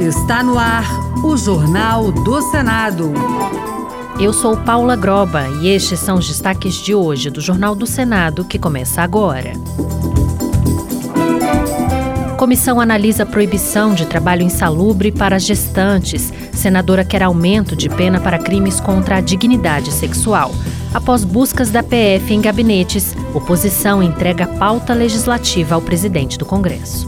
Está no ar o Jornal do Senado. Eu sou Paula Groba e estes são os destaques de hoje do Jornal do Senado que começa agora. Comissão analisa proibição de trabalho insalubre para gestantes. Senadora quer aumento de pena para crimes contra a dignidade sexual. Após buscas da PF em gabinetes, oposição entrega pauta legislativa ao presidente do Congresso.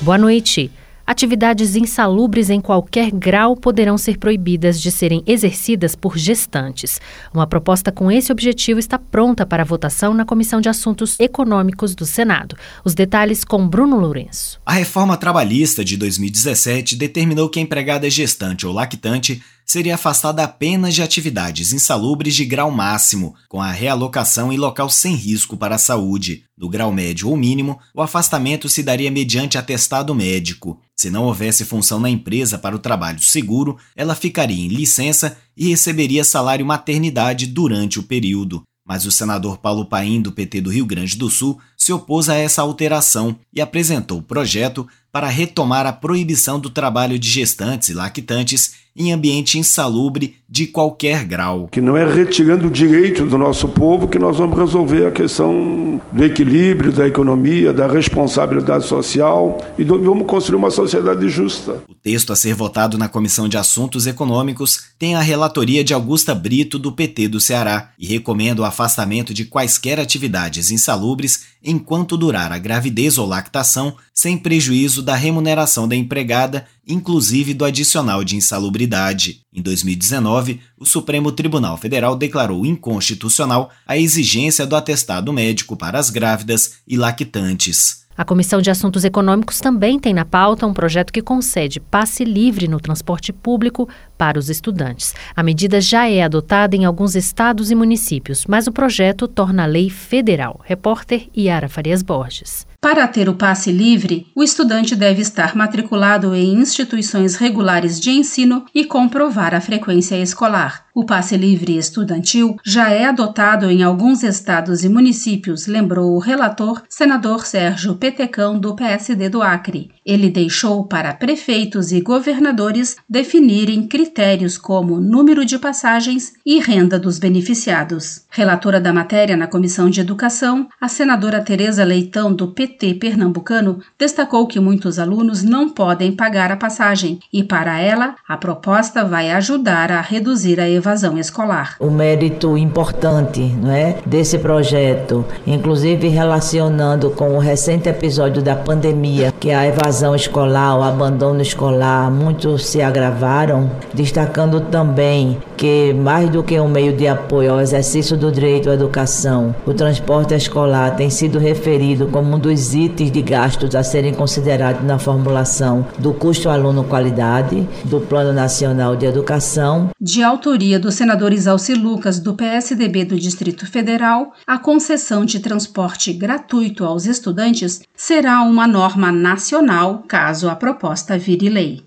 Boa noite. Atividades insalubres em qualquer grau poderão ser proibidas de serem exercidas por gestantes. Uma proposta com esse objetivo está pronta para votação na Comissão de Assuntos Econômicos do Senado. Os detalhes com Bruno Lourenço. A reforma trabalhista de 2017 determinou que a empregada gestante ou lactante seria afastada apenas de atividades insalubres de grau máximo, com a realocação em local sem risco para a saúde. No grau médio ou mínimo, o afastamento se daria mediante atestado médico. Se não houvesse função na empresa para o trabalho seguro, ela ficaria em licença e receberia salário maternidade durante o período. Mas o senador Paulo Paim, do PT do Rio Grande do Sul, se opôs a essa alteração e apresentou o projeto para retomar a proibição do trabalho de gestantes e lactantes em ambiente insalubre de qualquer grau. Que não é retirando o direito do nosso povo que nós vamos resolver a questão do equilíbrio, da economia, da responsabilidade social e do, vamos construir uma sociedade justa. O texto a ser votado na Comissão de Assuntos Econômicos tem a relatoria de Augusta Brito, do PT do Ceará, e recomenda o afastamento de quaisquer atividades insalubres enquanto durar a gravidez ou lactação, sem prejuízo da remuneração da empregada, inclusive do adicional de insalubridade. Em 2019, o Supremo Tribunal Federal declarou inconstitucional a exigência do atestado médico para as grávidas e lactantes. A Comissão de Assuntos Econômicos também tem na pauta um projeto que concede passe livre no transporte público para os estudantes. A medida já é adotada em alguns estados e municípios, mas o projeto torna a lei federal. Repórter Yara Farias Borges. Para ter o passe livre, o estudante deve estar matriculado em instituições regulares de ensino e comprovar a frequência escolar. O passe livre estudantil já é adotado em alguns estados e municípios, lembrou o relator, senador Sérgio Petecão, do PSD do Acre. Ele deixou para prefeitos e governadores definirem critérios como número de passagens e renda dos beneficiados. Relatora da matéria na Comissão de Educação, a senadora Tereza Leitão, do PT, pernambucano destacou que muitos alunos não podem pagar a passagem e, para ela, a proposta vai ajudar a reduzir a evasão escolar. O mérito importante não é, desse projeto, inclusive relacionando com o recente episódio da pandemia, que a evasão escolar, o abandono escolar, muitos se agravaram, destacando também que, mais do que um meio de apoio ao exercício do direito à educação, o transporte escolar tem sido referido como um dos os itens de gastos a serem considerados na formulação do custo aluno-qualidade do Plano Nacional de Educação. De autoria do senador Isalci Lucas, do PSDB do Distrito Federal, a concessão de transporte gratuito aos estudantes será uma norma nacional caso a proposta vire lei.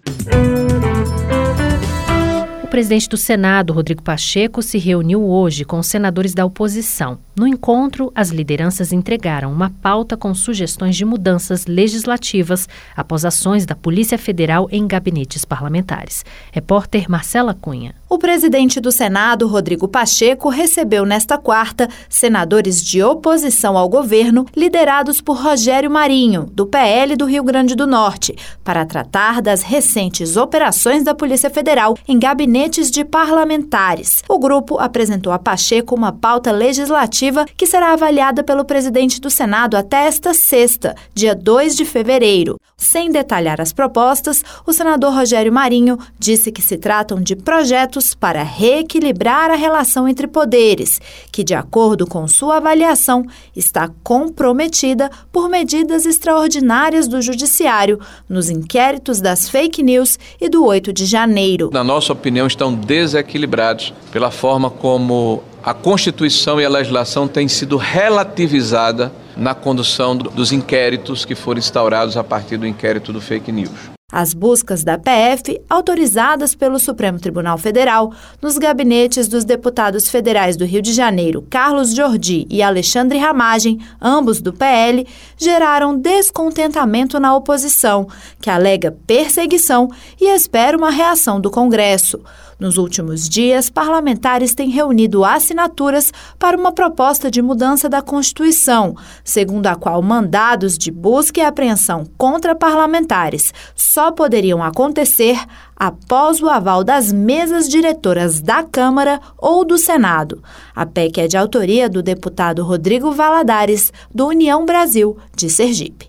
O presidente do Senado, Rodrigo Pacheco, se reuniu hoje com os senadores da oposição. No encontro, as lideranças entregaram uma pauta com sugestões de mudanças legislativas após ações da Polícia Federal em gabinetes parlamentares. Repórter Marcela Cunha. O presidente do Senado, Rodrigo Pacheco, recebeu nesta quarta senadores de oposição ao governo, liderados por Rogério Marinho, do PL do Rio Grande do Norte, para tratar das recentes operações da Polícia Federal em gabinetes de parlamentares. O grupo apresentou a Pacheco uma pauta legislativa que será avaliada pelo presidente do Senado até esta sexta, dia 2 de fevereiro. Sem detalhar as propostas, o senador Rogério Marinho disse que se tratam de projetos para reequilibrar a relação entre poderes, que, de acordo com sua avaliação, está comprometida por medidas extraordinárias do Judiciário nos inquéritos das fake news e do 8 de janeiro. Na nossa opinião, estão desequilibrados pela forma como a Constituição e a legislação têm sido relativizada na condução dos inquéritos que foram instaurados a partir do inquérito do fake news. As buscas da PF, autorizadas pelo Supremo Tribunal Federal, nos gabinetes dos deputados federais do Rio de Janeiro, Carlos Jordi e Alexandre Ramagem, ambos do PL, geraram descontentamento na oposição, que alega perseguição e espera uma reação do Congresso. Nos últimos dias, parlamentares têm reunido assinaturas para uma proposta de mudança da Constituição, segundo a qual mandados de busca e apreensão contra parlamentares só poderiam acontecer após o aval das mesas diretoras da Câmara ou do Senado. A PEC é de autoria do deputado Rodrigo Valadares, do União Brasil, de Sergipe.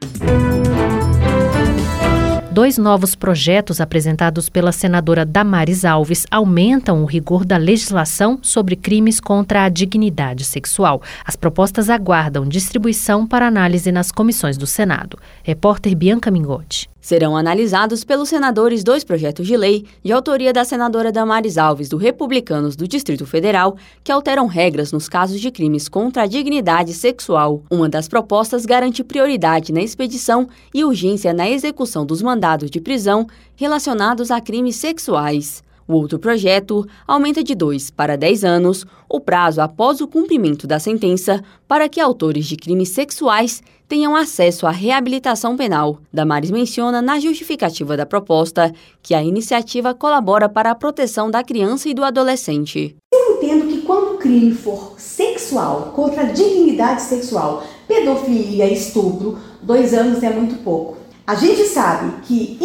Dois novos projetos apresentados pela senadora Damares Alves aumentam o rigor da legislação sobre crimes contra a dignidade sexual. As propostas aguardam distribuição para análise nas comissões do Senado. Repórter Bianca Mingotti. Serão analisados pelos senadores dois projetos de lei, de autoria da senadora Damares Alves, do Republicanos do Distrito Federal, que alteram regras nos casos de crimes contra a dignidade sexual. Uma das propostas garante prioridade na expedição e urgência na execução dos mandados de prisão relacionados a crimes sexuais. O outro projeto aumenta de 2 para 10 anos o prazo após o cumprimento da sentença para que autores de crimes sexuais tenham acesso à reabilitação penal. Damares menciona na justificativa da proposta que a iniciativa colabora para a proteção da criança e do adolescente. Eu entendo que quando o crime for sexual, contra a dignidade sexual, pedofilia, estupro, dois anos é muito pouco. A gente sabe que,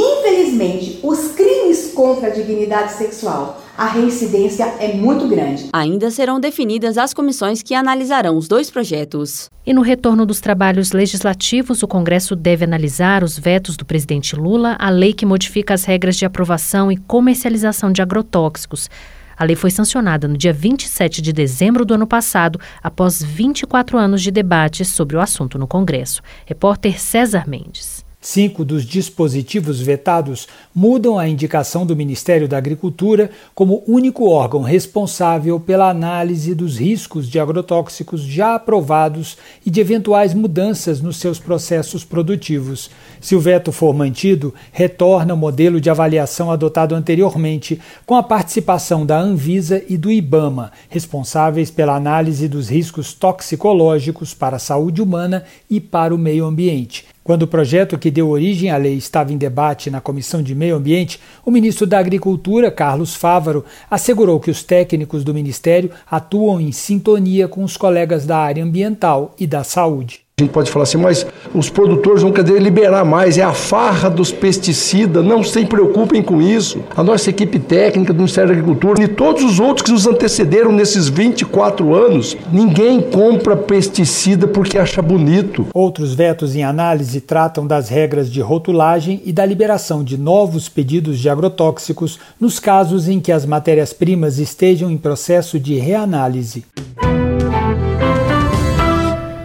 infelizmente, os crimes contra a dignidade sexual, a reincidência é muito grande. Ainda serão definidas as comissões que analisarão os dois projetos. E no retorno dos trabalhos legislativos, o Congresso deve analisar os vetos do presidente Lula à lei que modifica as regras de aprovação e comercialização de agrotóxicos. A lei foi sancionada no dia 27 de dezembro do ano passado, após 24 anos de debates sobre o assunto no Congresso. Repórter César Mendes. Cinco dos dispositivos vetados mudam a indicação do Ministério da Agricultura como único órgão responsável pela análise dos riscos de agrotóxicos já aprovados e de eventuais mudanças nos seus processos produtivos. Se o veto for mantido, retorna o modelo de avaliação adotado anteriormente, com a participação da Anvisa e do IBAMA, responsáveis pela análise dos riscos toxicológicos para a saúde humana e para o meio ambiente. Quando o projeto que deu origem à lei estava em debate na Comissão de Meio Ambiente, o ministro da Agricultura, Carlos Fávaro, assegurou que os técnicos do ministério atuam em sintonia com os colegas da área ambiental e da saúde. A gente pode falar assim, mas os produtores vão querer liberar mais, é a farra dos pesticidas, não se preocupem com isso. A nossa equipe técnica do Ministério da Agricultura e todos os outros que nos antecederam nesses 24 anos, ninguém compra pesticida porque acha bonito. Outros vetos em análise tratam das regras de rotulagem e da liberação de novos pedidos de agrotóxicos nos casos em que as matérias-primas estejam em processo de reanálise.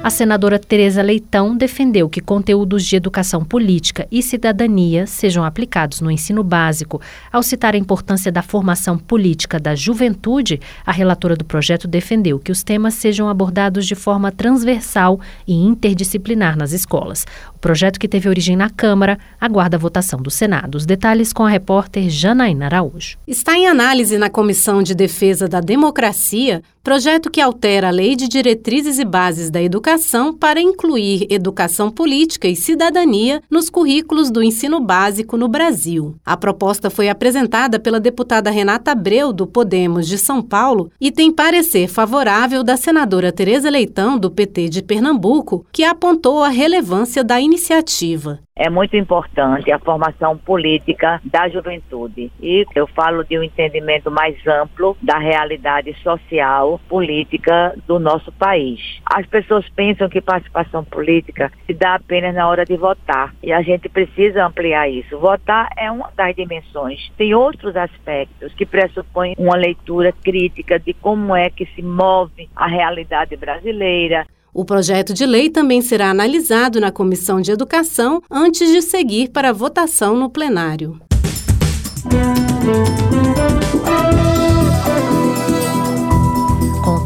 A senadora Tereza Leitão defendeu que conteúdos de educação política e cidadania sejam aplicados no ensino básico. Ao citar a importância da formação política da juventude, a relatora do projeto defendeu que os temas sejam abordados de forma transversal e interdisciplinar nas escolas. O projeto que teve origem na Câmara aguarda a votação do Senado. Os detalhes com a repórter Janaína Araújo. Está em análise na Comissão de Defesa da Democracia projeto que altera a Lei de Diretrizes e Bases da Educação para incluir educação política e cidadania nos currículos do ensino básico no Brasil. A proposta foi apresentada pela deputada Renata Abreu, do Podemos de São Paulo, e tem parecer favorável da senadora Tereza Leitão, do PT de Pernambuco, que apontou a relevância da iniciativa é muito importante a formação política da juventude. E eu falo de um entendimento mais amplo da realidade social, política do nosso país. As pessoas pensam que participação política se dá apenas na hora de votar. E a gente precisa ampliar isso. Votar é uma das dimensões. Tem outros aspectos que pressupõem uma leitura crítica de como é que se move a realidade brasileira, o projeto de lei também será analisado na Comissão de Educação antes de seguir para votação no plenário. Com